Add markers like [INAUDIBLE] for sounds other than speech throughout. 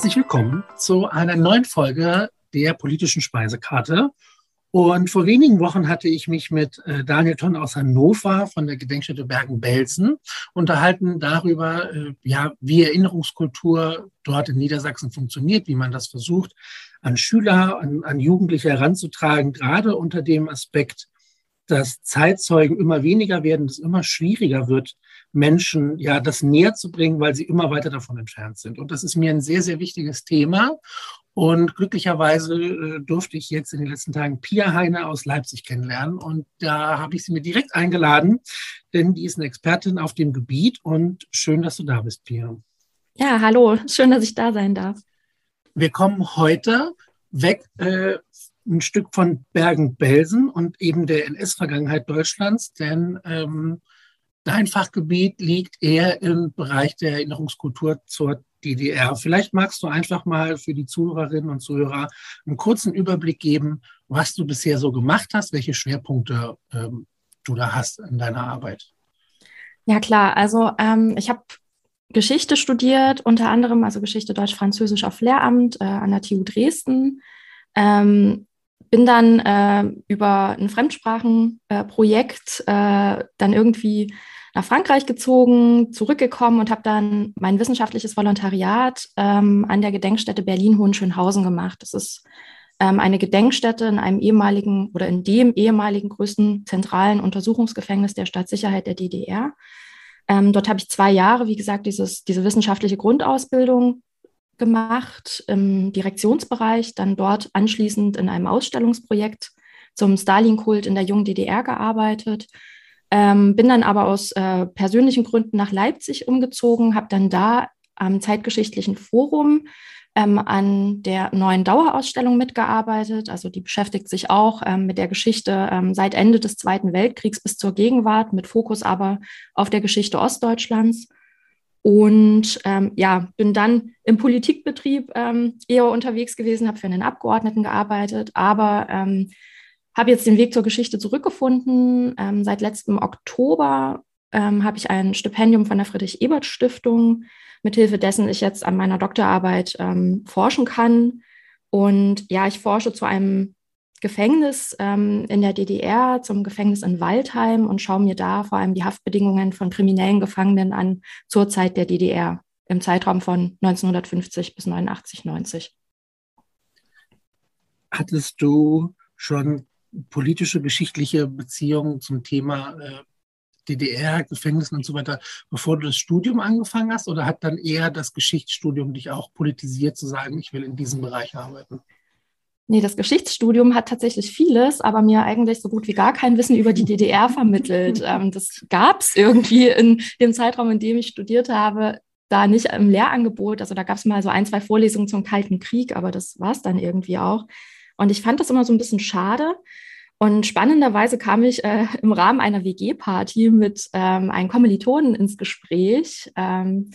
Herzlich willkommen zu einer neuen Folge der politischen Speisekarte. Und vor wenigen Wochen hatte ich mich mit äh, Daniel Tonn aus Hannover von der Gedenkstätte Bergen-Belsen unterhalten darüber, äh, ja, wie Erinnerungskultur dort in Niedersachsen funktioniert, wie man das versucht, an Schüler, an, an Jugendliche heranzutragen, gerade unter dem Aspekt, dass Zeitzeugen immer weniger werden, dass es immer schwieriger wird, Menschen ja das näher zu bringen, weil sie immer weiter davon entfernt sind. Und das ist mir ein sehr, sehr wichtiges Thema. Und glücklicherweise äh, durfte ich jetzt in den letzten Tagen Pia Heine aus Leipzig kennenlernen. Und da habe ich sie mir direkt eingeladen, denn die ist eine Expertin auf dem Gebiet. Und schön, dass du da bist, Pia. Ja, hallo. Schön, dass ich da sein darf. Wir kommen heute weg äh, ein Stück von Bergen-Belsen und eben der NS-Vergangenheit Deutschlands, denn ähm, dein Fachgebiet liegt eher im Bereich der Erinnerungskultur zur DDR. Vielleicht magst du einfach mal für die Zuhörerinnen und Zuhörer einen kurzen Überblick geben, was du bisher so gemacht hast, welche Schwerpunkte ähm, du da hast in deiner Arbeit. Ja klar, also ähm, ich habe Geschichte studiert, unter anderem also Geschichte Deutsch-Französisch auf Lehramt äh, an der TU Dresden. Ähm, bin dann äh, über ein Fremdsprachenprojekt äh, dann irgendwie nach Frankreich gezogen, zurückgekommen und habe dann mein wissenschaftliches Volontariat ähm, an der Gedenkstätte Berlin-Hohenschönhausen gemacht. Das ist ähm, eine Gedenkstätte in einem ehemaligen oder in dem ehemaligen größten zentralen Untersuchungsgefängnis der Staatssicherheit der DDR. Ähm, dort habe ich zwei Jahre, wie gesagt, dieses, diese wissenschaftliche Grundausbildung gemacht im Direktionsbereich, dann dort anschließend in einem Ausstellungsprojekt zum Stalin-Kult in der jungen DDR gearbeitet. Ähm, bin dann aber aus äh, persönlichen Gründen nach Leipzig umgezogen, habe dann da am Zeitgeschichtlichen Forum ähm, an der neuen Dauerausstellung mitgearbeitet. Also die beschäftigt sich auch ähm, mit der Geschichte ähm, seit Ende des Zweiten Weltkriegs bis zur Gegenwart, mit Fokus aber auf der Geschichte Ostdeutschlands. Und ähm, ja, bin dann im Politikbetrieb ähm, eher unterwegs gewesen, habe für einen Abgeordneten gearbeitet, aber ähm, habe jetzt den Weg zur Geschichte zurückgefunden. Ähm, seit letztem Oktober ähm, habe ich ein Stipendium von der Friedrich-Ebert-Stiftung, mithilfe dessen ich jetzt an meiner Doktorarbeit ähm, forschen kann. Und ja, ich forsche zu einem Gefängnis ähm, in der DDR, zum Gefängnis in Waldheim und schaue mir da vor allem die Haftbedingungen von kriminellen Gefangenen an zur Zeit der DDR im Zeitraum von 1950 bis 89, 90. Hattest du schon politische, geschichtliche Beziehungen zum Thema äh, DDR, Gefängnissen und so weiter, bevor du das Studium angefangen hast? Oder hat dann eher das Geschichtsstudium dich auch politisiert, zu sagen, ich will in diesem Bereich arbeiten? Nee, das Geschichtsstudium hat tatsächlich vieles, aber mir eigentlich so gut wie gar kein Wissen über die DDR [LAUGHS] vermittelt. Ähm, das gab es irgendwie in dem Zeitraum, in dem ich studiert habe, da nicht im Lehrangebot. Also da gab es mal so ein, zwei Vorlesungen zum Kalten Krieg, aber das war es dann irgendwie auch. Und ich fand das immer so ein bisschen schade. Und spannenderweise kam ich äh, [LAUGHS] im Rahmen einer WG-Party mit ähm, einem Kommilitonen ins Gespräch. Ähm,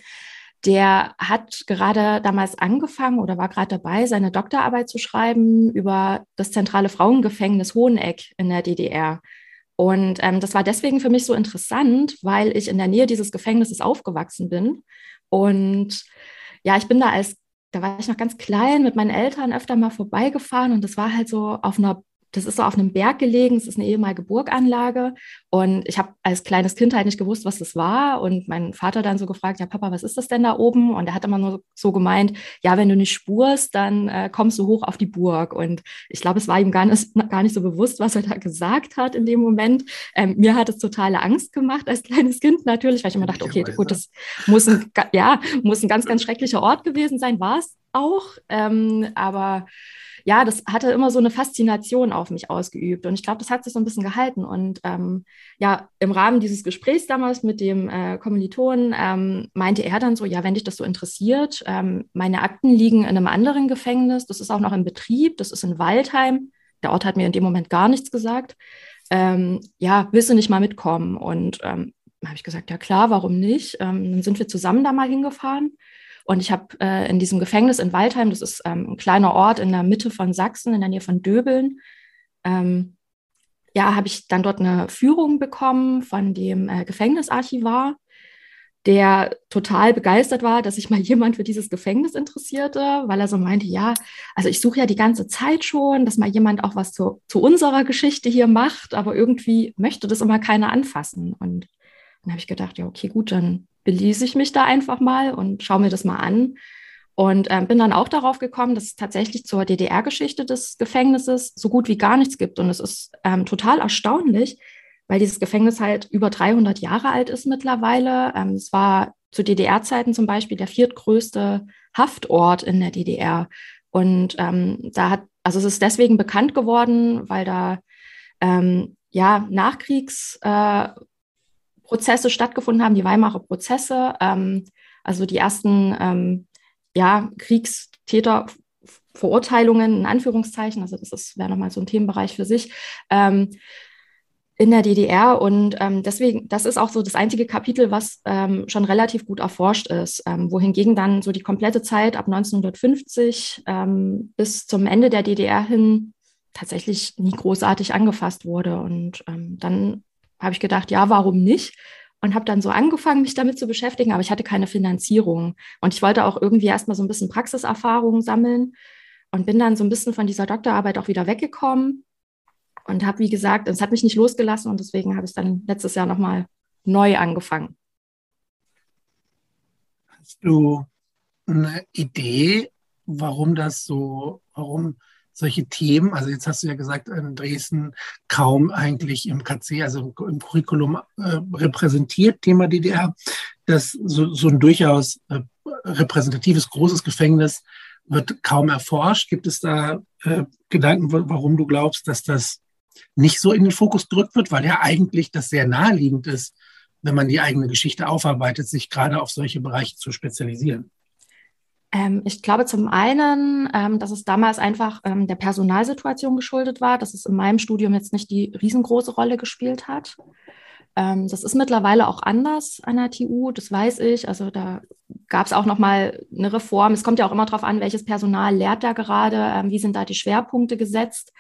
der hat gerade damals angefangen oder war gerade dabei, seine Doktorarbeit zu schreiben über das zentrale Frauengefängnis Hoheneck in der DDR. Und ähm, das war deswegen für mich so interessant, weil ich in der Nähe dieses Gefängnisses aufgewachsen bin. Und ja, ich bin da als, da war ich noch ganz klein, mit meinen Eltern öfter mal vorbeigefahren und das war halt so auf einer das ist so auf einem Berg gelegen, es ist eine ehemalige Burganlage. Und ich habe als kleines Kind halt nicht gewusst, was das war. Und mein Vater dann so gefragt, ja, Papa, was ist das denn da oben? Und er hat immer nur so gemeint, ja, wenn du nicht spurst, dann äh, kommst du hoch auf die Burg. Und ich glaube, es war ihm gar nicht, gar nicht so bewusst, was er da gesagt hat in dem Moment. Ähm, mir hat es totale Angst gemacht als kleines Kind natürlich, weil ich immer dachte, okay, gut, das muss ein, ja, muss ein ganz, ganz schrecklicher Ort gewesen sein, war es auch. Ähm, aber ja, das hatte immer so eine Faszination auf mich ausgeübt. Und ich glaube, das hat sich so ein bisschen gehalten. Und ähm, ja, im Rahmen dieses Gesprächs damals mit dem äh, Kommilitonen ähm, meinte er dann so, ja, wenn dich das so interessiert, ähm, meine Akten liegen in einem anderen Gefängnis, das ist auch noch in Betrieb, das ist in Waldheim. Der Ort hat mir in dem Moment gar nichts gesagt. Ähm, ja, willst du nicht mal mitkommen? Und ähm, habe ich gesagt, ja klar, warum nicht? Ähm, dann sind wir zusammen da mal hingefahren. Und ich habe äh, in diesem Gefängnis in Waldheim, das ist ähm, ein kleiner Ort in der Mitte von Sachsen, in der Nähe von Döbeln, ähm, ja, habe ich dann dort eine Führung bekommen von dem äh, Gefängnisarchivar. der total begeistert war, dass sich mal [LAUGHS] jemand für dieses Gefängnis interessierte, weil er so meinte, ja, also ich suche ja die ganze Zeit schon, dass mal jemand auch was zu, zu unserer Geschichte hier macht, aber irgendwie möchte das immer keiner anfassen. Und dann habe ich gedacht, ja, okay, gut, dann belese ich mich da einfach mal und schaue mir das mal an. Und äh, bin dann auch darauf gekommen, dass es tatsächlich zur DDR-Geschichte des Gefängnisses so gut wie gar nichts gibt. Und es ist ähm, total erstaunlich, weil dieses Gefängnis halt über 300 Jahre alt ist mittlerweile. Ähm, es war zu DDR-Zeiten zum Beispiel der viertgrößte Haftort in der DDR. Und ähm, da hat, also es ist deswegen bekannt geworden, weil da ähm, ja Nachkriegsprozesse äh, stattgefunden haben, die Weimarer Prozesse, ähm, also die ersten ähm, ja, Kriegstäterverurteilungen in Anführungszeichen, also das wäre nochmal so ein Themenbereich für sich. Ähm, in der DDR. Und ähm, deswegen, das ist auch so das einzige Kapitel, was ähm, schon relativ gut erforscht ist, ähm, wohingegen dann so die komplette Zeit ab 1950 ähm, bis zum Ende der DDR hin tatsächlich nie großartig angefasst wurde. Und ähm, dann habe ich gedacht, ja, warum nicht? Und habe dann so angefangen, mich damit zu beschäftigen, aber ich hatte keine Finanzierung. Und ich wollte auch irgendwie erstmal so ein bisschen Praxiserfahrung sammeln und bin dann so ein bisschen von dieser Doktorarbeit auch wieder weggekommen und habe, wie gesagt, es hat mich nicht losgelassen und deswegen habe ich es dann letztes Jahr nochmal neu angefangen. Hast du eine Idee, warum das so, warum solche Themen, also jetzt hast du ja gesagt, in Dresden kaum eigentlich im KC, also im Curriculum äh, repräsentiert, Thema DDR, dass so, so ein durchaus äh, repräsentatives, großes Gefängnis wird kaum erforscht. Gibt es da äh, Gedanken, warum du glaubst, dass das nicht so in den Fokus gerückt wird, weil ja eigentlich das sehr naheliegend ist, wenn man die eigene Geschichte aufarbeitet, sich gerade auf solche Bereiche zu spezialisieren? Ähm, ich glaube zum einen, ähm, dass es damals einfach ähm, der Personalsituation geschuldet war, dass es in meinem Studium jetzt nicht die riesengroße Rolle gespielt hat. Das ist mittlerweile auch anders an der TU, das weiß ich. Also da gab es auch noch mal eine Reform. Es kommt ja auch immer darauf an, welches Personal lehrt da gerade, wie sind da die Schwerpunkte gesetzt.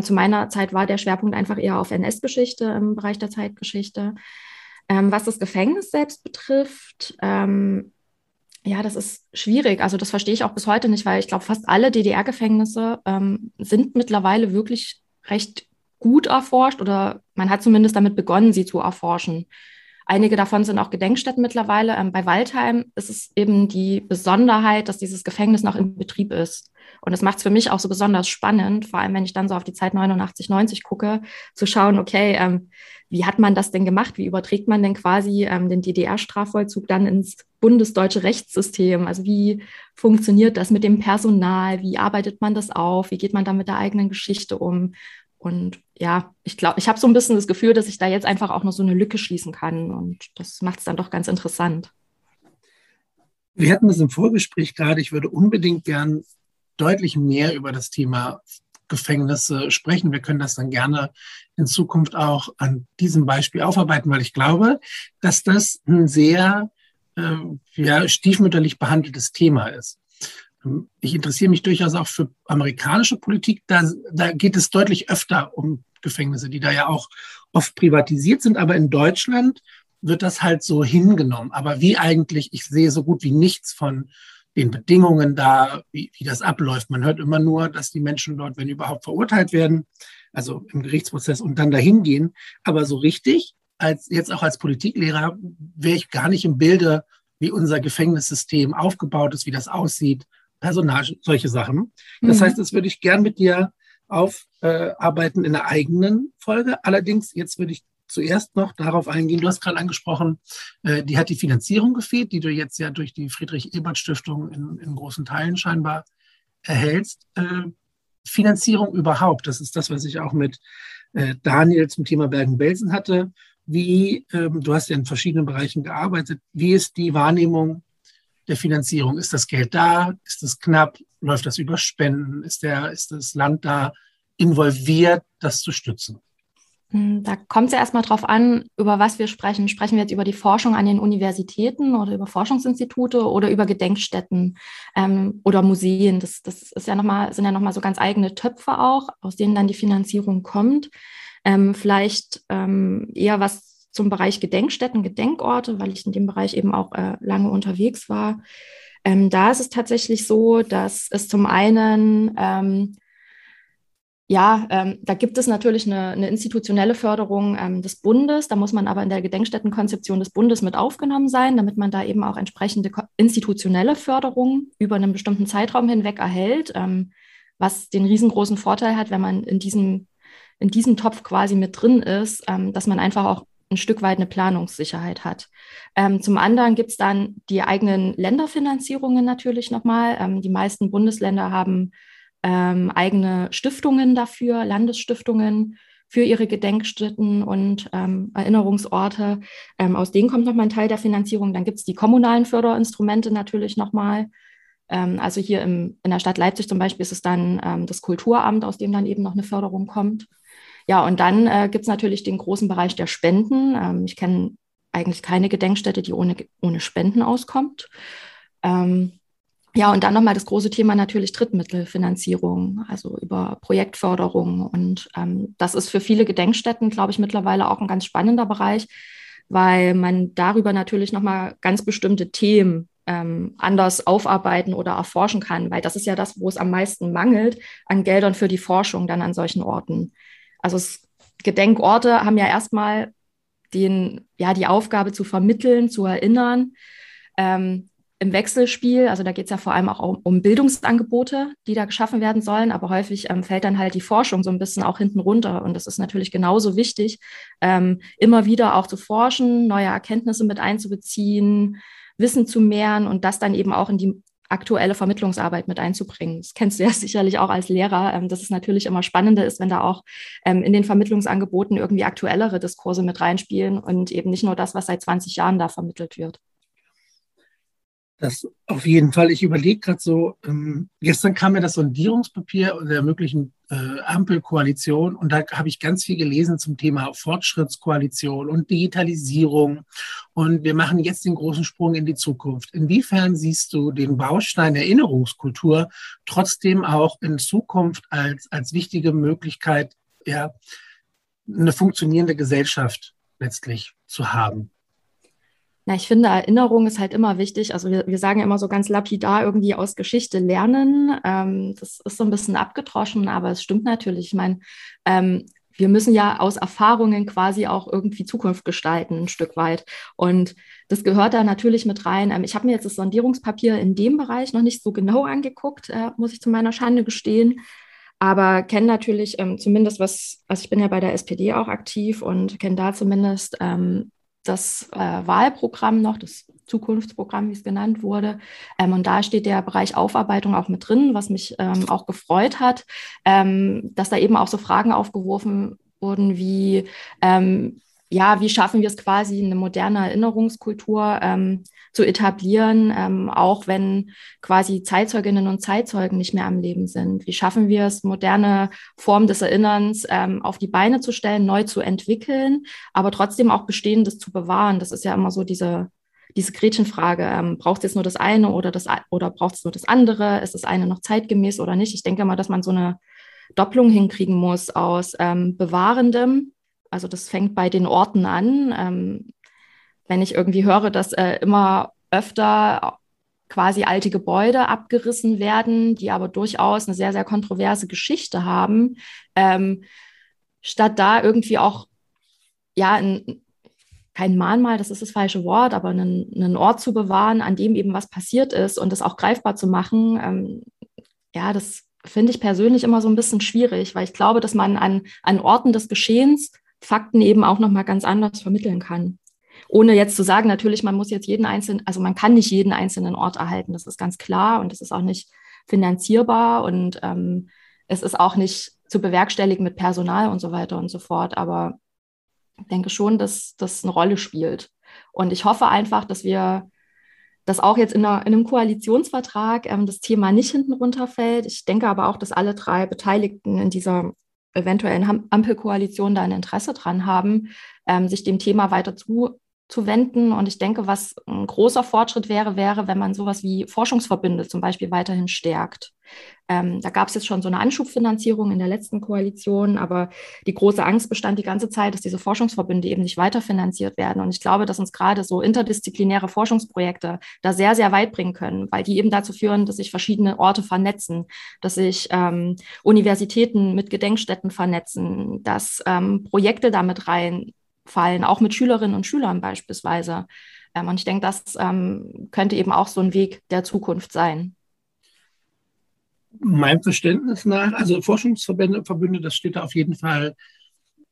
Zu meiner Zeit war der Schwerpunkt einfach eher auf NS-Geschichte im Bereich der Zeitgeschichte. Was das Gefängnis selbst betrifft, ja, das ist schwierig. Also das verstehe ich auch bis heute nicht, weil ich glaube, fast alle DDR-Gefängnisse ähm, sind mittlerweile wirklich recht gut erforscht oder man hat zumindest damit begonnen, sie zu erforschen. Einige davon sind auch Gedenkstätten mittlerweile. Ähm, bei Waldheim ist es eben die Besonderheit, dass dieses Gefängnis noch in Betrieb ist. Und das macht es für mich auch so besonders spannend, vor allem wenn ich dann so auf die Zeit 89, 90 gucke, zu schauen, okay, ähm, wie hat man das denn gemacht? Wie überträgt man denn quasi ähm, den DDR-Strafvollzug dann ins bundesdeutsche Rechtssystem? Also wie funktioniert das mit dem Personal? Wie arbeitet man das auf? Wie geht man da mit der eigenen Geschichte um? Und ja, ich glaube, ich habe so ein bisschen das Gefühl, dass ich da jetzt einfach auch noch so eine Lücke schließen kann. Und das macht es dann doch ganz interessant. Wir hatten es im Vorgespräch gerade. Ich würde unbedingt gern deutlich mehr über das Thema Gefängnisse sprechen. Wir können das dann gerne in Zukunft auch an diesem Beispiel aufarbeiten, weil ich glaube, dass das ein sehr äh, ja, stiefmütterlich behandeltes Thema ist. Ich interessiere mich durchaus auch für amerikanische Politik. Da, da geht es deutlich öfter um Gefängnisse, die da ja auch oft privatisiert sind. Aber in Deutschland wird das halt so hingenommen. Aber wie eigentlich, ich sehe so gut wie nichts von den Bedingungen da, wie, wie das abläuft. Man hört immer nur, dass die Menschen dort, wenn überhaupt, verurteilt werden, also im Gerichtsprozess und dann dahin gehen. Aber so richtig, als jetzt auch als Politiklehrer, wäre ich gar nicht im Bilde, wie unser Gefängnissystem aufgebaut ist, wie das aussieht, Personal, solche Sachen. Das mhm. heißt, das würde ich gern mit dir aufarbeiten in einer eigenen Folge. Allerdings, jetzt würde ich zuerst noch darauf eingehen. Du hast gerade angesprochen, äh, die hat die Finanzierung gefehlt, die du jetzt ja durch die Friedrich-Ebert-Stiftung in, in, großen Teilen scheinbar erhältst. Äh, Finanzierung überhaupt, das ist das, was ich auch mit äh, Daniel zum Thema Bergen-Belsen hatte. Wie, ähm, du hast ja in verschiedenen Bereichen gearbeitet, wie ist die Wahrnehmung der Finanzierung? Ist das Geld da? Ist es knapp? Läuft das über Spenden? Ist, der, ist das Land da involviert, das zu stützen? Hm, da kommt es ja erstmal drauf an, über was wir sprechen. Sprechen wir jetzt über die Forschung an den Universitäten oder über Forschungsinstitute oder über Gedenkstätten ähm, oder Museen? Das, das ist ja noch mal, sind ja nochmal so ganz eigene Töpfe auch, aus denen dann die Finanzierung kommt. Ähm, vielleicht ähm, eher was zum Bereich Gedenkstätten, Gedenkorte, weil ich in dem Bereich eben auch äh, lange unterwegs war. Ähm, da ist es tatsächlich so, dass es zum einen ähm, ja, ähm, da gibt es natürlich eine, eine institutionelle Förderung ähm, des Bundes. Da muss man aber in der Gedenkstättenkonzeption des Bundes mit aufgenommen sein, damit man da eben auch entsprechende institutionelle Förderung über einen bestimmten Zeitraum hinweg erhält, ähm, was den riesengroßen Vorteil hat, wenn man in diesem, in diesem Topf quasi mit drin ist, ähm, dass man einfach auch ein Stück weit eine Planungssicherheit hat. Ähm, zum anderen gibt es dann die eigenen Länderfinanzierungen natürlich nochmal. Ähm, die meisten Bundesländer haben ähm, eigene Stiftungen dafür, Landesstiftungen für ihre Gedenkstätten und ähm, Erinnerungsorte. Ähm, aus denen kommt nochmal ein Teil der Finanzierung. Dann gibt es die kommunalen Förderinstrumente natürlich nochmal. Ähm, also hier im, in der Stadt Leipzig zum Beispiel ist es dann ähm, das Kulturamt, aus dem dann eben noch eine Förderung kommt. Ja, und dann äh, gibt es natürlich den großen Bereich der Spenden. Ähm, ich kenne eigentlich keine Gedenkstätte, die ohne, ohne Spenden auskommt. Ähm, ja, und dann nochmal das große Thema natürlich Drittmittelfinanzierung, also über Projektförderung. Und ähm, das ist für viele Gedenkstätten, glaube ich, mittlerweile auch ein ganz spannender Bereich, weil man darüber natürlich nochmal ganz bestimmte Themen ähm, anders aufarbeiten oder erforschen kann, weil das ist ja das, wo es am meisten mangelt an Geldern für die Forschung dann an solchen Orten. Also es, Gedenkorte haben ja erstmal den, ja, die Aufgabe zu vermitteln, zu erinnern. Ähm, im Wechselspiel, also da geht es ja vor allem auch um, um, Bildungsangebote, die da geschaffen werden sollen, aber häufig ähm, fällt dann halt die Forschung so ein bisschen auch hinten runter. Und das ist natürlich genauso wichtig, ähm, immer wieder auch zu forschen, neue Erkenntnisse mit einzubeziehen, Wissen zu mehren und das dann eben auch in die aktuelle Vermittlungsarbeit mit einzubringen. Das kennst du ja [LAUGHS] sicherlich auch als Lehrer, ähm, dass es natürlich immer spannender ist, wenn da auch ähm, in den Vermittlungsangeboten irgendwie aktuellere Diskurse mit reinspielen und eben nicht nur das, was seit 20 Jahren da vermittelt wird. Das auf jeden Fall. Ich überlege gerade so, ähm, gestern kam mir das Sondierungspapier der möglichen äh, Ampelkoalition und da habe ich ganz viel gelesen zum Thema Fortschrittskoalition und Digitalisierung. Und wir machen jetzt den großen Sprung in die Zukunft. Inwiefern siehst du den Baustein Erinnerungskultur trotzdem auch in Zukunft als, als wichtige Möglichkeit, ja, eine funktionierende Gesellschaft letztlich zu haben? Na, ich finde, Erinnerung ist halt immer wichtig. Also wir, wir sagen immer so ganz lapidar irgendwie aus Geschichte lernen. Ähm, das ist so ein bisschen abgetroschen, aber es stimmt natürlich. Ich meine, ähm, wir müssen ja aus Erfahrungen quasi auch irgendwie Zukunft gestalten, ein Stück weit. Und das gehört da natürlich mit rein. Ähm, ich habe mir jetzt das Sondierungspapier in dem Bereich noch nicht so genau angeguckt, äh, muss ich zu meiner Schande gestehen. Aber kenne natürlich ähm, zumindest was, also ich bin ja bei der SPD auch aktiv und kenne da zumindest ähm, das äh, Wahlprogramm noch, das Zukunftsprogramm, wie es genannt wurde. Ähm, und da steht der Bereich Aufarbeitung auch mit drin, was mich ähm, auch gefreut hat, ähm, dass da eben auch so Fragen aufgeworfen wurden wie, ähm, ja, wie schaffen wir es quasi, eine moderne Erinnerungskultur ähm, zu etablieren, ähm, auch wenn quasi Zeitzeuginnen und Zeitzeugen nicht mehr am Leben sind? Wie schaffen wir es, moderne Formen des Erinnerns ähm, auf die Beine zu stellen, neu zu entwickeln, aber trotzdem auch Bestehendes zu bewahren? Das ist ja immer so diese, diese Gretchenfrage, ähm, braucht es jetzt nur das eine oder, das, oder braucht es nur das andere? Ist das eine noch zeitgemäß oder nicht? Ich denke mal, dass man so eine Doppelung hinkriegen muss aus ähm, Bewahrendem, also das fängt bei den Orten an. Ähm, wenn ich irgendwie höre, dass äh, immer öfter quasi alte Gebäude abgerissen werden, die aber durchaus eine sehr, sehr kontroverse Geschichte haben, ähm, statt da irgendwie auch, ja, ein, kein Mahnmal, das ist das falsche Wort, aber einen, einen, Ort zu bewahren, an dem eben was passiert ist und das auch greifbar zu machen, ähm, ja, das finde ich persönlich immer so ein bisschen schwierig, weil ich glaube, dass man an, an Orten des Geschehens Fakten eben auch nochmal ganz anders vermitteln kann. Ohne jetzt zu sagen, natürlich, man muss jetzt jeden einzelnen, also man kann nicht jeden einzelnen Ort erhalten, das ist ganz klar und das ist auch nicht finanzierbar und ähm, es ist auch nicht zu bewerkstelligen mit Personal und so weiter und so fort. Aber ich denke schon, dass das eine Rolle spielt. Und ich hoffe einfach, dass wir dass auch jetzt in, einer, in einem Koalitionsvertrag ähm, das Thema nicht hinten runterfällt. Ich denke aber auch, dass alle drei Beteiligten in dieser eventuellen Ampelkoalition da ein Interesse dran haben, ähm, sich dem Thema weiter zu, zu wenden. Und ich denke, was ein großer Fortschritt wäre, wäre, wenn man sowas wie Forschungsverbünde zum Beispiel weiterhin stärkt. Ähm, da gab es jetzt schon so eine Anschubfinanzierung in der letzten Koalition, aber die große Angst bestand die ganze Zeit, dass diese Forschungsverbünde eben nicht weiterfinanziert werden. Und ich glaube, dass uns gerade so interdisziplinäre Forschungsprojekte da sehr, sehr weit bringen können, weil die eben dazu führen, dass sich verschiedene Orte vernetzen, dass sich ähm, Universitäten mit Gedenkstätten vernetzen, dass ähm, Projekte damit reinfallen, auch mit Schülerinnen und Schülern beispielsweise. Ähm, und ich denke, das ähm, könnte eben auch so ein Weg der Zukunft sein meinem Verständnis nach, also Forschungsverbände, Verbünde, das steht da auf jeden Fall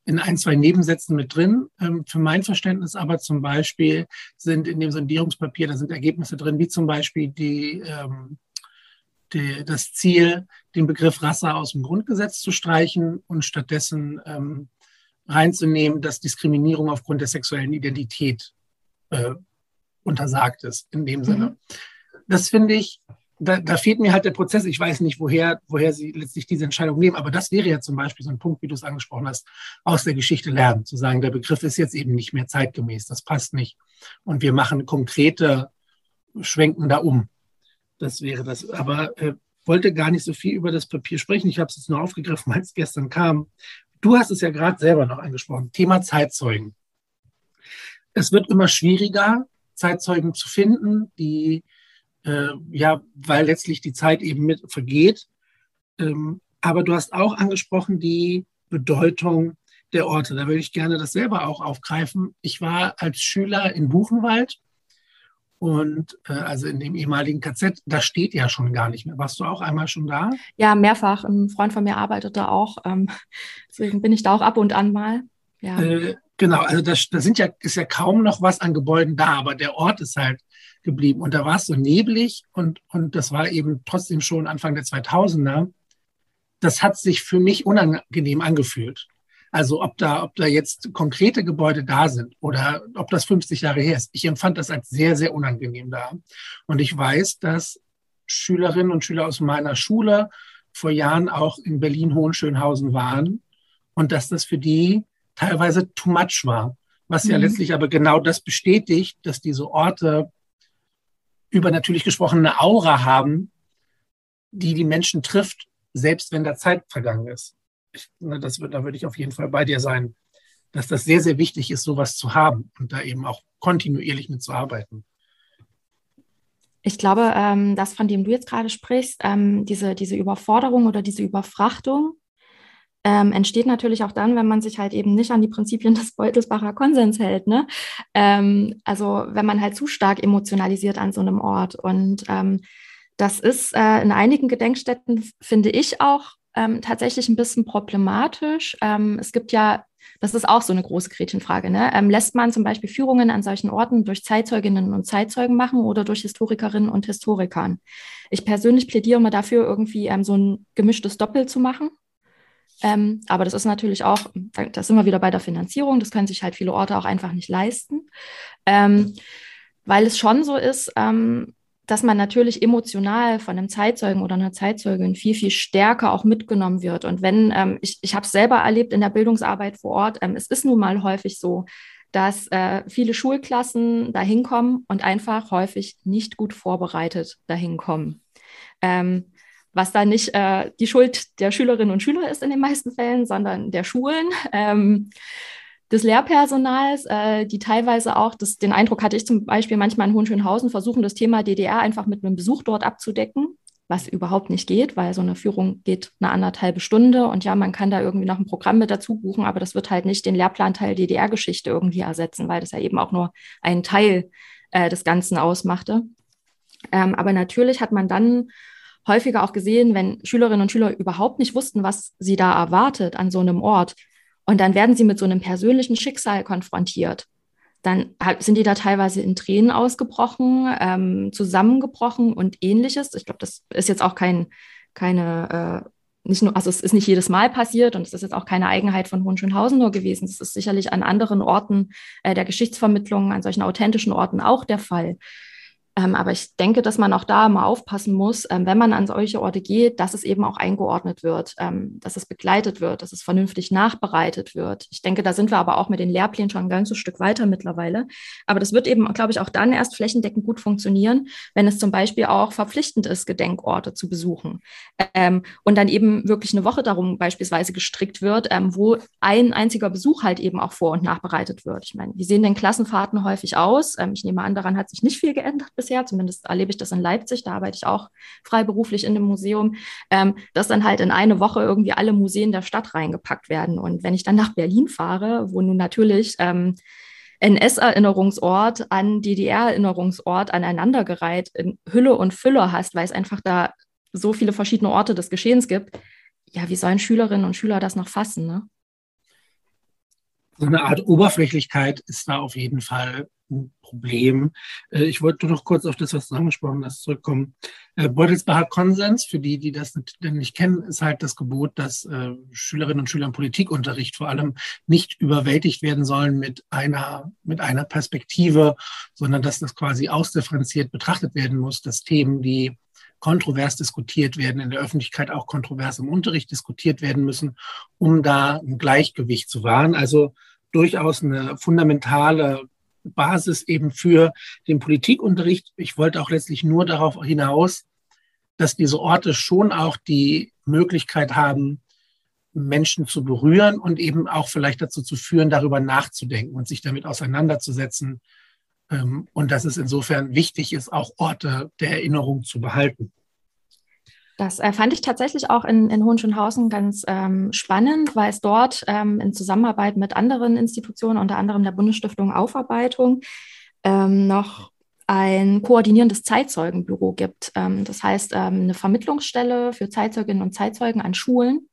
in ein, zwei Nebensätzen mit drin. Ähm, für mein Verständnis aber zum Beispiel sind in dem Sondierungspapier, da sind Ergebnisse drin, wie zum Beispiel die, ähm, die, das Ziel, den Begriff Rasse aus dem Grundgesetz zu streichen und stattdessen ähm, reinzunehmen, dass Diskriminierung aufgrund der sexuellen Identität äh, untersagt ist, in dem Sinne. Mhm. Das finde ich da, da fehlt mir halt der Prozess. Ich weiß nicht, woher, woher sie letztlich diese Entscheidung nehmen. Aber das wäre ja zum Beispiel so ein Punkt, wie du es angesprochen hast, aus der Geschichte lernen. Zu sagen, der Begriff ist jetzt eben nicht mehr zeitgemäß. Das passt nicht. Und wir machen konkrete Schwenken da um. Das wäre das. Aber äh, wollte gar nicht so viel über das Papier sprechen. Ich habe es jetzt nur aufgegriffen, [LAUGHS] als es gestern kam. Du hast es ja gerade selber noch angesprochen. Thema Zeitzeugen. Es wird immer schwieriger, Zeitzeugen zu finden, die äh, ja, weil letztlich die Zeit eben mit vergeht. Ähm, aber du hast auch angesprochen die Bedeutung der Orte. Da würde ich gerne das selber auch aufgreifen. Ich war als Schüler in Buchenwald und äh, also in dem ehemaligen KZ, da steht ja schon gar nicht mehr. Warst du auch einmal schon da? Ja, mehrfach. Ein Freund von mir arbeitet da auch. Ähm, [LAUGHS] deswegen bin ich da auch ab und an mal. Ja. Äh, genau, also da, da sind ja, ist ja kaum noch was an Gebäuden da, aber der Ort ist halt geblieben. Und da war es so neblig und, und das war eben trotzdem schon Anfang der 2000er. Das hat sich für mich unangenehm angefühlt. Also ob da, ob da jetzt konkrete Gebäude da sind oder ob das 50 Jahre her ist. Ich empfand das als sehr, sehr unangenehm da. Und ich weiß, dass Schülerinnen und Schüler aus meiner Schule vor Jahren auch in Berlin-Hohenschönhausen waren und dass das für die teilweise too much war. Was ja mhm. letztlich aber genau das bestätigt, dass diese Orte übernatürlich gesprochen eine Aura haben, die die Menschen trifft, selbst wenn da Zeit vergangen ist. Ich, ne, das da würde ich auf jeden Fall bei dir sein, dass das sehr, sehr wichtig ist, sowas zu haben und da eben auch kontinuierlich mitzuarbeiten. Ich glaube, ähm, das, von dem du jetzt gerade sprichst, ähm, diese, diese Überforderung oder diese Überfrachtung, ähm, entsteht natürlich auch dann, wenn man sich halt eben nicht an die Prinzipien des Beutelsbacher Konsens hält. Ne? Ähm, also wenn man halt zu stark emotionalisiert an so einem Ort. Und ähm, das ist äh, in einigen Gedenkstätten, finde ich, auch ähm, tatsächlich ein bisschen problematisch. Ähm, es gibt ja das ist auch so eine große Gretchenfrage. Ne? Ähm, lässt man zum Beispiel Führungen an solchen Orten durch Zeitzeuginnen und Zeitzeugen machen oder durch Historikerinnen und Historikern? Ich persönlich plädiere immer dafür, irgendwie ähm, so ein gemischtes Doppel zu machen. Ähm, aber das ist natürlich auch, da sind wir wieder bei der Finanzierung, das können sich halt viele Orte auch einfach nicht leisten, ähm, weil es schon so ist, ähm, dass man natürlich emotional von einem Zeitzeugen oder einer Zeitzeugin viel, viel stärker auch mitgenommen wird. Und wenn, ähm, ich, ich habe es selber erlebt in der Bildungsarbeit vor Ort, ähm, es ist nun mal häufig so, dass äh, viele Schulklassen da hinkommen und einfach häufig nicht gut vorbereitet dahin kommen. Ähm, was da nicht äh, die Schuld der Schülerinnen und Schüler ist in den meisten Fällen, sondern der Schulen. [LAUGHS] Ähm, des Lehrpersonals, äh, die teilweise auch, das, den Eindruck hatte ich zum Beispiel manchmal in Hohenschönhausen, versuchen das Thema DDR einfach mit einem Besuch dort abzudecken, was überhaupt nicht geht, weil so eine Führung geht eine anderthalbe Stunde und ja, man kann da irgendwie noch ein Programm mit dazu buchen, aber das wird halt nicht den Lehrplanteil DDR-Geschichte irgendwie ersetzen, weil das ja eben auch nur einen Teil äh, des Ganzen ausmachte. Ähm, aber natürlich hat man dann häufiger auch gesehen, wenn Schülerinnen und Schüler überhaupt nicht wussten, was sie da erwartet an so einem Ort. Und dann werden sie mit so einem persönlichen Schicksal konfrontiert. Dann sind die da teilweise in Tränen ausgebrochen, ähm, zusammengebrochen und ähnliches. Ich glaube, das ist jetzt auch kein, keine, äh, nicht nur, also es ist nicht jedes Mal passiert und es ist jetzt auch keine Eigenheit von Hohenschönhausen nur gewesen. Es ist sicherlich an anderen Orten äh, der Geschichtsvermittlung, an solchen authentischen Orten auch der Fall. Ähm, aber ich denke, dass man auch da mal aufpassen muss, ähm, wenn man an solche Orte geht, dass es eben auch eingeordnet wird, ähm, dass es begleitet wird, dass es vernünftig nachbereitet wird. Ich denke, da sind wir aber auch mit den Lehrplänen schon ein ganzes Stück weiter mittlerweile. Aber das wird eben, glaube ich, auch dann erst flächendeckend gut funktionieren, wenn es zum Beispiel auch verpflichtend ist, Gedenkorte zu besuchen. Ähm, und dann eben wirklich eine Woche darum beispielsweise gestrickt wird, ähm, wo ein einziger Besuch halt eben auch vor- und nachbereitet wird. Ich meine, wie sehen denn Klassenfahrten häufig aus? Ähm, ich nehme an, daran hat sich nicht viel geändert bis bisher, zumindest erlebe ich das in Leipzig, da arbeite ich auch freiberuflich in dem Museum, ähm, dass dann halt in eine Woche irgendwie alle Museen der Stadt reingepackt werden. Und wenn ich dann nach Berlin fahre, wo nun natürlich ähm, NS-Erinnerungsort an DDR-Erinnerungsort aneinandergereiht in Hülle und Fülle hast, weil es einfach da so viele verschiedene Orte des Geschehens gibt, ja, wie sollen Schülerinnen und Schüler das noch fassen? Ne? So eine Art Oberflächlichkeit ist da auf jeden Fall ein Problem. Äh, ich wollte noch kurz auf das, was du angesprochen hast, zurückkommen. Äh, Beutelsbacher Konsens, für die, die das nicht kennen, ist halt das Gebot, dass äh, Schülerinnen und Schüler im Politikunterricht vor allem nicht überwältigt werden sollen mit einer, mit einer Perspektive, sondern dass das quasi ausdifferenziert betrachtet werden muss, dass Themen, die kontrovers diskutiert werden, in der Öffentlichkeit auch kontrovers im Unterricht diskutiert werden müssen, um da ein Gleichgewicht zu wahren. Also durchaus eine fundamentale Basis eben für den Politikunterricht. Ich wollte auch letztlich nur darauf hinaus, dass diese Orte schon auch die Möglichkeit haben, Menschen zu berühren und eben auch vielleicht dazu zu führen, darüber nachzudenken und sich damit auseinanderzusetzen. Ähm, und dass es insofern wichtig ist, auch Orte der Erinnerung zu behalten. Das äh, fand ich tatsächlich auch in, in Hohenschönhausen ganz ähm, spannend, weil es dort ähm, in Zusammenarbeit mit anderen Institutionen, unter anderem der Bundesstiftung Aufarbeitung, ähm, noch ein koordinierendes Zeitzeugenbüro gibt. Ähm, das heißt, ähm, eine Vermittlungsstelle für Zeitzeuginnen und Zeitzeugen an Schulen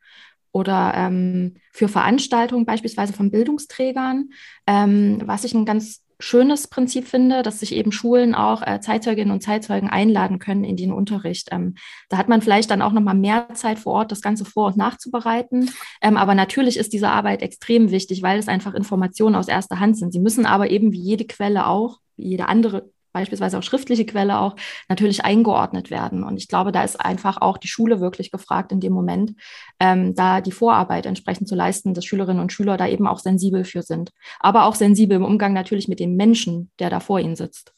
oder ähm, für Veranstaltungen beispielsweise von Bildungsträgern, was ich ein ganz schönes Prinzip finde, dass sich eben Schulen auch äh, Zeitzeuginnen und Zeitzeugen einladen können in den Unterricht. Ähm, da hat man vielleicht dann auch noch mal mehr Zeit vor Ort, das Ganze vor- und nachzubereiten. Ähm, aber natürlich ist diese Arbeit extrem wichtig, weil es einfach Informationen aus erster Hand sind. Sie müssen aber eben wie jede Quelle auch, wie jede andere beispielsweise auch schriftliche Quelle auch natürlich eingeordnet werden. Und ich glaube, da ist einfach auch die Schule wirklich gefragt in dem Moment, ähm, da die Vorarbeit entsprechend zu leisten, dass Schülerinnen und Schüler da eben auch sensibel für sind. Aber auch sensibel im Umgang natürlich mit dem Menschen, der da vor ihnen sitzt.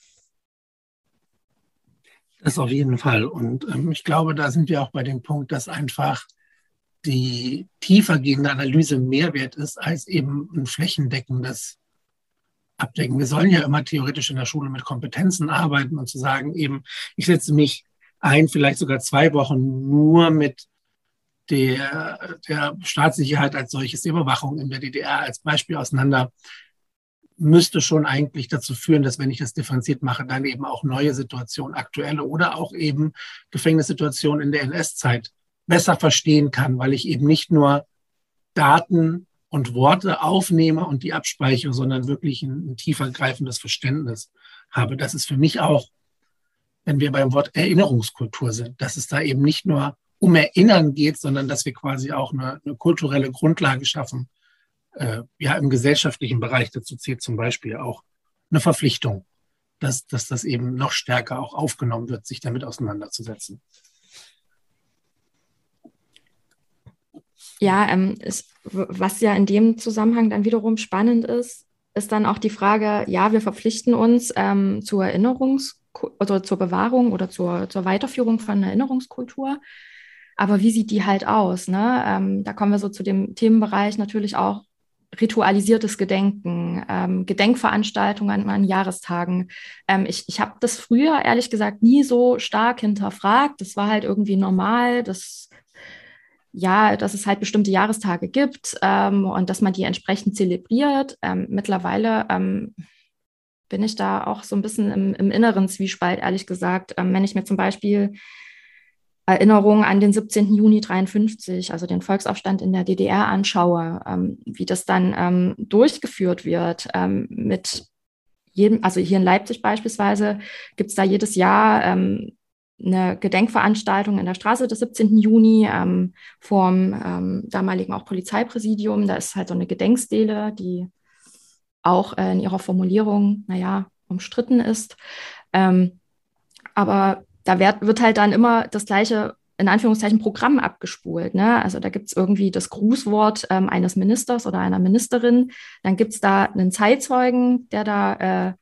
Das auf jeden Fall. Und ähm, ich glaube, da sind wir auch bei dem Punkt, dass einfach die tiefergehende Analyse mehr wert ist als eben ein flächendeckendes abdecken. Wir sollen ja immer theoretisch in der Schule mit Kompetenzen arbeiten und zu sagen, eben, ich setze mich ein, vielleicht sogar zwei Wochen nur mit der, der Staatssicherheit als solches, die Überwachung in der DDR als Beispiel auseinander, müsste schon eigentlich dazu führen, dass wenn ich das differenziert mache, dann eben auch neue Situationen, aktuelle oder auch eben Gefängnissituationen in der NS-Zeit besser verstehen kann, weil ich eben nicht nur Daten und Worte aufnehme und die abspeichere, sondern wirklich ein, ein tiefer greifendes Verständnis habe. Das ist für mich auch, wenn wir beim Wort Erinnerungskultur sind, dass es da eben nicht nur um Erinnern geht, sondern dass wir quasi auch eine, eine kulturelle Grundlage schaffen. Äh, ja, im gesellschaftlichen Bereich dazu zählt zum Beispiel auch eine Verpflichtung, dass, dass das eben noch stärker auch aufgenommen wird, sich damit auseinanderzusetzen. Ja, ähm, ist, was ja in dem Zusammenhang dann wiederum spannend ist, ist dann auch die Frage, ja, wir verpflichten uns ähm, zur Erinnerungs- oder zur Bewahrung oder zur, zur Weiterführung von Erinnerungskultur. Aber wie sieht die halt aus? Ne? Ähm, da kommen wir so zu dem Themenbereich natürlich auch ritualisiertes Gedenken, ähm, Gedenkveranstaltungen an, Jahrestagen. Ähm, ich ich habe das früher ehrlich gesagt nie so stark hinterfragt. Das war halt irgendwie normal. Das ja, dass es halt bestimmte Jahrestage gibt ähm, und dass man die entsprechend zelebriert. Ähm, mittlerweile ähm, bin ich da auch so ein bisschen im, im inneren Zwiespalt, ehrlich gesagt. Ähm, wenn ich mir zum Beispiel Erinnerungen an den 17. Juni 53, also den Volksaufstand in der DDR anschaue, ähm, wie das dann ähm, durchgeführt wird mit jedem, also hier in Leipzig beispielsweise gibt es da jedes Jahr eine Gedenkveranstaltung in der Straße des 17. Juni ähm, vom ähm, damaligen auch Polizeipräsidium. Da ist halt so eine Gedenkstele, die auch äh, in ihrer Formulierung, naja, umstritten ist. Ähm, aber da wird, wird halt dann immer das gleiche in Anführungszeichen Programm abgespult. Ne? Also da gibt es irgendwie das Grußwort ähm, eines Ministers oder einer Ministerin. Dann gibt es da einen Zeitzeugen, der da äh,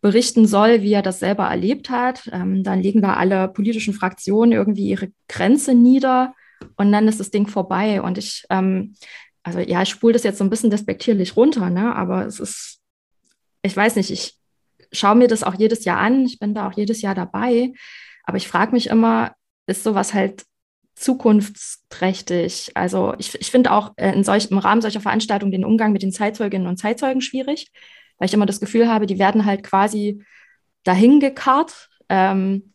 berichten soll, wie er das selber erlebt hat. Ähm, dann legen da alle politischen Fraktionen irgendwie ihre Grenze nieder und dann ist das Ding vorbei. Und ich, ähm, also ja, ich spule das jetzt so ein bisschen despektierlich runter, ne? aber es ist, ich weiß nicht, ich schaue mir das auch jedes Jahr an, ich bin da auch jedes Jahr dabei, aber ich frage mich immer, ist sowas halt zukunftsträchtig. Also ich, ich finde auch äh, in solch, im Rahmen solcher Veranstaltungen den Umgang mit den Zeitzeuginnen und Zeitzeugen schwierig, weil ich immer das Gefühl habe, die werden halt quasi dahin gekarrt. Ähm,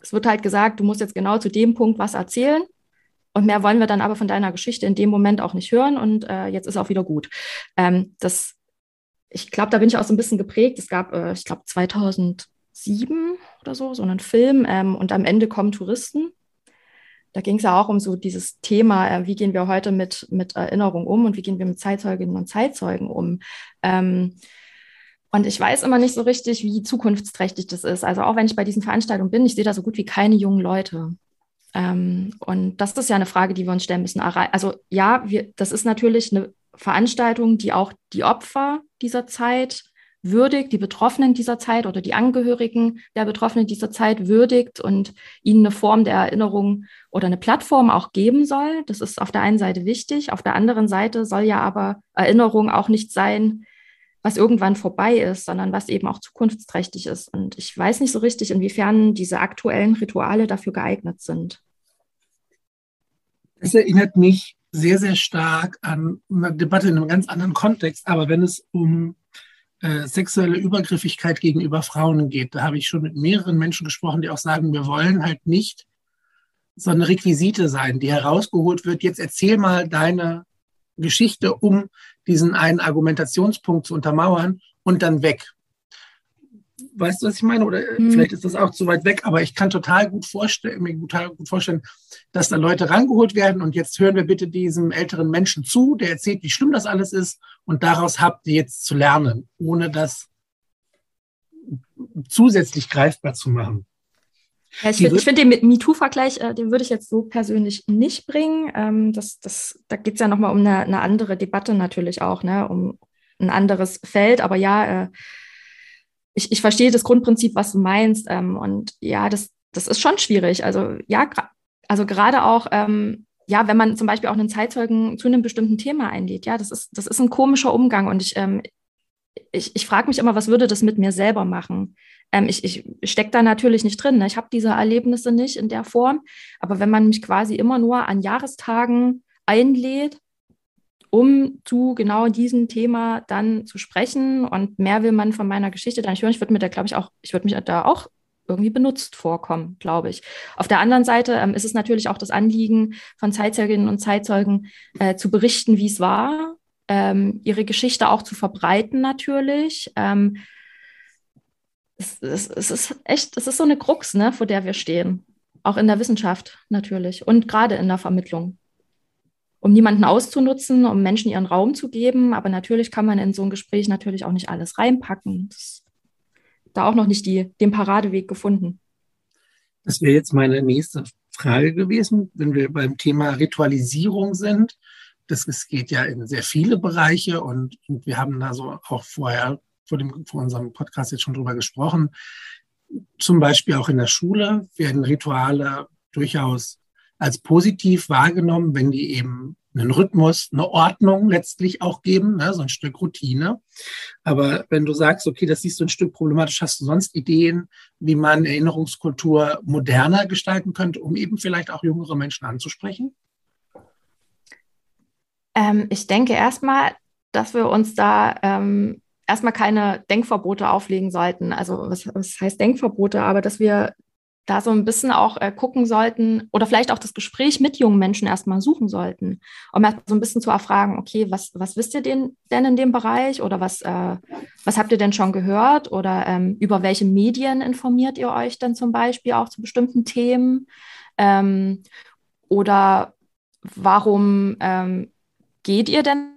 es wird halt gesagt, du musst jetzt genau zu dem Punkt was erzählen. Und mehr wollen wir dann aber von deiner Geschichte in dem Moment auch nicht hören und äh, jetzt ist auch wieder gut. Ähm, das, ich glaube, da bin ich auch so ein bisschen geprägt. Es gab, äh, ich glaube, 2007 oder so, so einen Film ähm, und am Ende kommen Touristen. Da ging es ja auch um so dieses Thema, äh, wie gehen wir heute mit, mit Erinnerung um und wie gehen wir mit Zeitzeuginnen und Zeitzeugen um. Ähm, und ich weiß immer nicht so richtig, wie zukunftsträchtig das ist. Also auch wenn ich bei diesen Veranstaltungen bin, ich sehe da so gut wie keine jungen Leute. Ähm, und das ist ja eine Frage, die wir uns stellen müssen. Also ja, wir, das ist natürlich eine Veranstaltung, die auch die Opfer dieser Zeit würdigt, die Betroffenen dieser Zeit oder die Angehörigen der Betroffenen dieser Zeit würdigt und ihnen eine Form der Erinnerung oder eine Plattform auch geben soll. Das ist auf der einen Seite wichtig. Auf der anderen Seite soll ja aber Erinnerung auch nicht sein, was irgendwann vorbei ist, sondern was eben auch zukunftsträchtig ist. Und ich weiß nicht so richtig, inwiefern diese aktuellen Rituale dafür geeignet sind. Es erinnert mich sehr, sehr stark an eine Debatte in einem ganz anderen Kontext. Aber wenn es um äh, sexuelle Übergriffigkeit gegenüber Frauen geht. Da habe ich schon mit mehreren Menschen gesprochen, die auch sagen, wir wollen halt nicht so eine Requisite sein, die herausgeholt wird. Jetzt erzähl mal deine Geschichte, um diesen einen Argumentationspunkt zu untermauern und dann weg. Weißt du, was ich meine? Oder mhm. vielleicht ist das auch zu weit weg, aber ich kann total gut vorstellen, mir total gut vorstellen, dass da Leute rangeholt werden und jetzt hören wir bitte diesem älteren Menschen zu, der erzählt, wie schlimm das alles ist und daraus habt ihr jetzt zu lernen, ohne das zusätzlich greifbar zu machen. Ja, ich finde find den MeToo-Vergleich, äh, den würde ich jetzt so persönlich nicht bringen. Ähm, das, das, da geht es ja nochmal um eine, eine, andere Debatte natürlich auch, ne? um ein anderes Feld. Aber ja, äh, ich, ich verstehe das Grundprinzip, was du meinst. Ähm, und ja, das, das ist schon schwierig. Also ja, also gerade auch, ähm, ja, wenn man zum Beispiel auch einen Zeitzeugen zu einem bestimmten Thema einlädt, ja, das ist, das ist ein komischer Umgang. Und ich, ähm, ich, ich frage mich immer, was würde das mit mir selber machen? Ähm, ich ich stecke da natürlich nicht drin. Ne? Ich habe diese Erlebnisse nicht in der Form. Aber wenn man mich quasi immer nur an Jahrestagen einlädt, um zu genau diesem Thema dann zu sprechen. Und mehr will man von meiner Geschichte dann hören. Ich würde mir da, glaube ich, auch, ich würde mich da auch irgendwie benutzt vorkommen, glaube ich. Auf der anderen Seite ähm, ist es natürlich auch das Anliegen von Zeitzeuginnen und Zeitzeugen äh, zu berichten, wie es war, ähm, ihre Geschichte auch zu verbreiten natürlich. Ähm, es, es, es, ist echt, es ist so eine Krux, ne, vor der wir stehen. Auch in der Wissenschaft natürlich und gerade in der Vermittlung um niemanden auszunutzen, um Menschen ihren Raum zu geben. Aber natürlich kann man in so ein Gespräch natürlich auch nicht alles reinpacken. Da auch noch nicht die, den Paradeweg gefunden. Das wäre jetzt meine nächste Frage gewesen, wenn wir beim Thema Ritualisierung sind. Das, das geht ja in sehr viele Bereiche und, und wir haben da so auch vorher vor, dem, vor unserem Podcast jetzt schon drüber gesprochen. Zum Beispiel auch in der Schule werden Rituale durchaus als positiv wahrgenommen, wenn die eben einen Rhythmus, eine Ordnung letztlich auch geben, ne, so ein Stück Routine. Aber wenn du sagst, okay, das siehst du ein Stück problematisch, hast du sonst Ideen, wie man Erinnerungskultur moderner gestalten könnte, um eben vielleicht auch jüngere Menschen anzusprechen? Ähm, ich denke erstmal, dass wir uns da ähm, erstmal keine Denkverbote auflegen sollten. Also was, was heißt Denkverbote? Aber dass wir da so ein bisschen auch äh, gucken sollten oder vielleicht auch das Gespräch mit jungen Menschen erstmal suchen sollten, um erst so ein bisschen zu erfragen, okay, was, was wisst ihr denn, denn in dem Bereich oder was, äh, was habt ihr denn schon gehört oder ähm, über welche Medien informiert ihr euch denn zum Beispiel auch zu bestimmten Themen? Ähm, oder warum ähm, geht ihr denn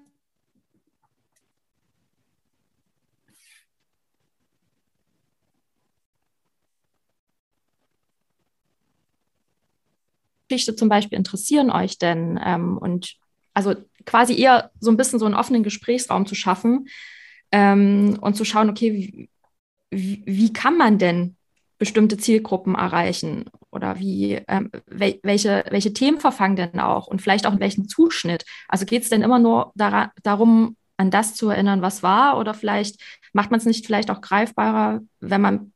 Geschichte zum Beispiel interessieren euch denn? Ähm, und also quasi eher so ein bisschen so einen offenen Gesprächsraum zu schaffen ähm, und zu schauen, okay, wie, wie, kann man denn bestimmte Zielgruppen erreichen oder wie, ähm, wel welche, welche Themen verfangen denn auch und vielleicht auch in welchem Zuschnitt? Also geht es denn immer nur darum, an das zu erinnern, was war oder vielleicht macht man es nicht vielleicht auch greifbarer, wenn man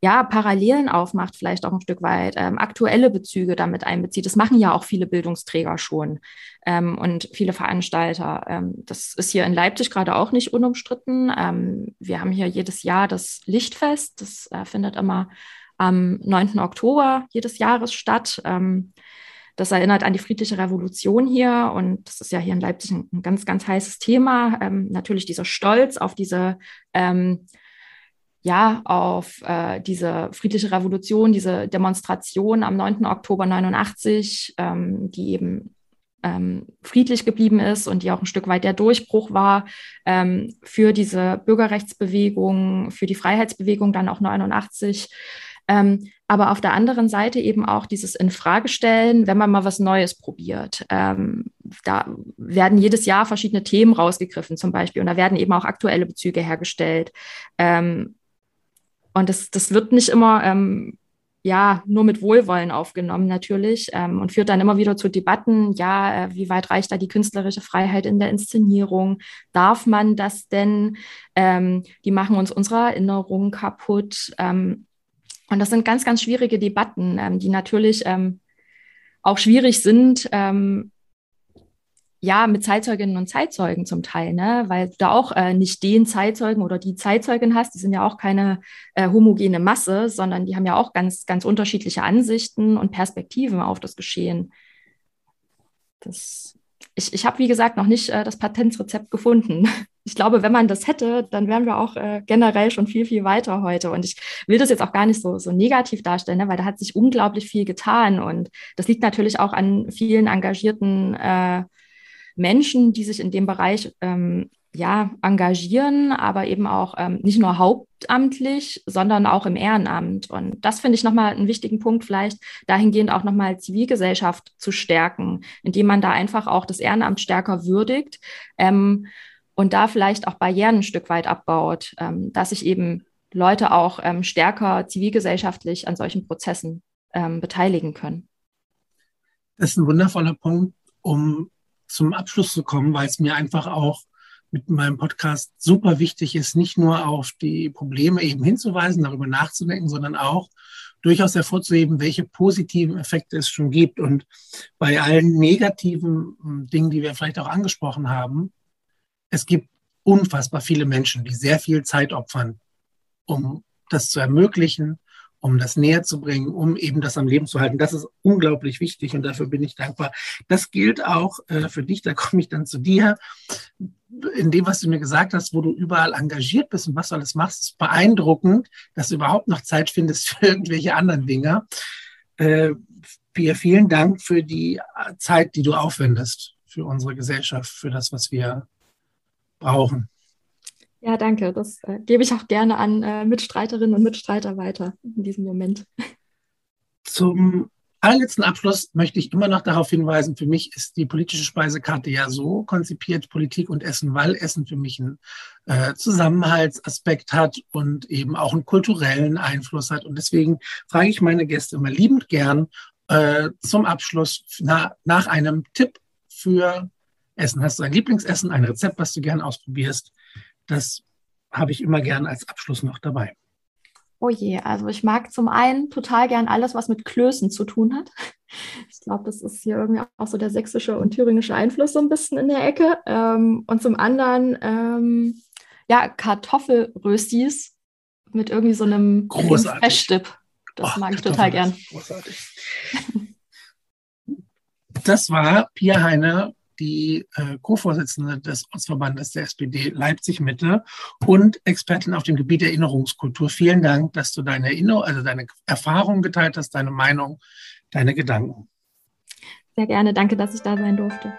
ja, Parallelen aufmacht, vielleicht auch ein Stück weit, ähm, aktuelle Bezüge damit einbezieht. Das machen ja auch viele Bildungsträger schon ähm, und viele Veranstalter. Ähm, das ist hier in Leipzig gerade auch nicht unumstritten. Ähm, wir haben hier jedes Jahr das Lichtfest. Das äh, findet immer am 9. Oktober jedes Jahres statt. Ähm, das erinnert an die friedliche Revolution hier und das ist ja hier in Leipzig ein, ganz, ganz heißes Thema. Ähm, natürlich dieser Stolz auf diese ähm, ja, auf äh, diese friedliche Revolution, diese Demonstration am 9. Oktober 89, ähm, die eben ähm, friedlich geblieben ist und die auch ein Stück weit der Durchbruch war ähm, für diese Bürgerrechtsbewegung, für die Freiheitsbewegung dann auch 89. Ähm, aber auf der anderen Seite eben auch dieses Infragestellen, wenn man mal was Neues probiert. Ähm, da werden jedes Jahr verschiedene Themen rausgegriffen zum Beispiel und da werden eben auch aktuelle Bezüge hergestellt. Und das, das wird nicht immer ähm, ja nur mit Wohlwollen aufgenommen natürlich ähm, und führt dann immer wieder zu Debatten, ja, äh, wie weit reicht da die künstlerische Freiheit in der Inszenierung? Darf man das denn? Ähm, die machen uns unsere Erinnerungen kaputt. Ähm, und das sind ganz, ganz schwierige Debatten, ähm, die natürlich ähm, auch schwierig sind, ähm, ja, mit Zeitzeuginnen und Zeitzeugen zum Teil, ne? weil du da auch äh, nicht den Zeitzeugen oder die Zeitzeugin hast, die sind ja auch keine äh, homogene Masse, sondern die haben ja auch ganz, ganz unterschiedliche Ansichten und Perspektiven auf das Geschehen. Das, ich ich habe, wie gesagt, noch nicht äh, das Patentrezept gefunden. [LAUGHS] Ich glaube, wenn man das hätte, dann wären wir auch äh, generell schon viel, viel weiter heute. Und ich will das jetzt auch gar nicht so, so negativ darstellen, ne? weil da hat sich unglaublich viel getan. Und das liegt natürlich auch an vielen engagierten äh, Menschen, die sich in dem Bereich ähm, ja, engagieren, aber eben auch ähm, nicht nur hauptamtlich, sondern auch im Ehrenamt. Und das finde ich nochmal einen wichtigen Punkt, vielleicht dahingehend auch nochmal Zivilgesellschaft zu stärken, indem man da einfach auch das Ehrenamt stärker würdigt ähm, und da vielleicht auch Barrieren ein Stück weit abbaut, ähm, dass sich eben Leute auch ähm, stärker zivilgesellschaftlich an solchen Prozessen ähm, beteiligen können. Das ist ein wundervoller Punkt, um zum Abschluss zu kommen, weil es mir einfach auch mit meinem Podcast super wichtig ist, nicht nur auf die Probleme eben hinzuweisen, darüber nachzudenken, sondern auch durchaus hervorzuheben, welche positiven Effekte es schon gibt. Und bei allen negativen hm, Dingen, die wir vielleicht auch angesprochen haben, es gibt unfassbar viele Menschen, die sehr viel Zeit opfern, um das zu ermöglichen, um das näher zu bringen, um eben das am Leben zu halten. Das ist unglaublich wichtig und dafür bin ich dankbar. Das gilt auch äh, für dich, da komme ich dann zu dir. In dem, was du mir gesagt hast, wo du überall engagiert bist und was du alles machst, ist beeindruckend, dass du überhaupt noch Zeit findest für [LAUGHS] irgendwelche anderen Dinge. Äh, Pia, vielen Dank für die Zeit, die du aufwendest für unsere Gesellschaft, für das, was wir brauchen. Ja, danke. Das äh, gebe ich auch gerne an äh, Mitstreiterinnen und Mitstreiter weiter in diesem Moment. Zum allerletzten Abschluss möchte ich immer noch darauf hinweisen, für mich ist die politische Speisekarte ja so konzipiert, Politik und Essen, weil Essen für mich einen äh, Zusammenhaltsaspekt hat und eben auch einen kulturellen Einfluss hat. Und deswegen frage ich meine Gäste immer liebend gern äh, zum Abschluss na, nach einem Tipp für Essen. Hast du ein Lieblingsessen, ein Rezept, was du gern ausprobierst? Das habe ich immer gern als Abschluss noch dabei. Oh je, also ich mag zum einen total gern alles, was mit Klößen zu tun hat. Ich glaube, das ist hier irgendwie auch so der sächsische und thüringische Einfluss so ein bisschen in der Ecke. Ähm, und zum anderen, ähm, ja, Kartoffelröstis mit irgendwie so einem Freshdip. Das oh, mag ich total gern. Großartig. Das war Pia Heiner die äh, Co-Vorsitzende des Ortsverbandes der SPD Leipzig Mitte und Expertin auf dem Gebiet Erinnerungskultur. Vielen Dank, dass du deine Erinnerung, also deine Erfahrungen geteilt hast, deine Meinung, deine Gedanken. Sehr gerne. Danke, dass ich da sein durfte.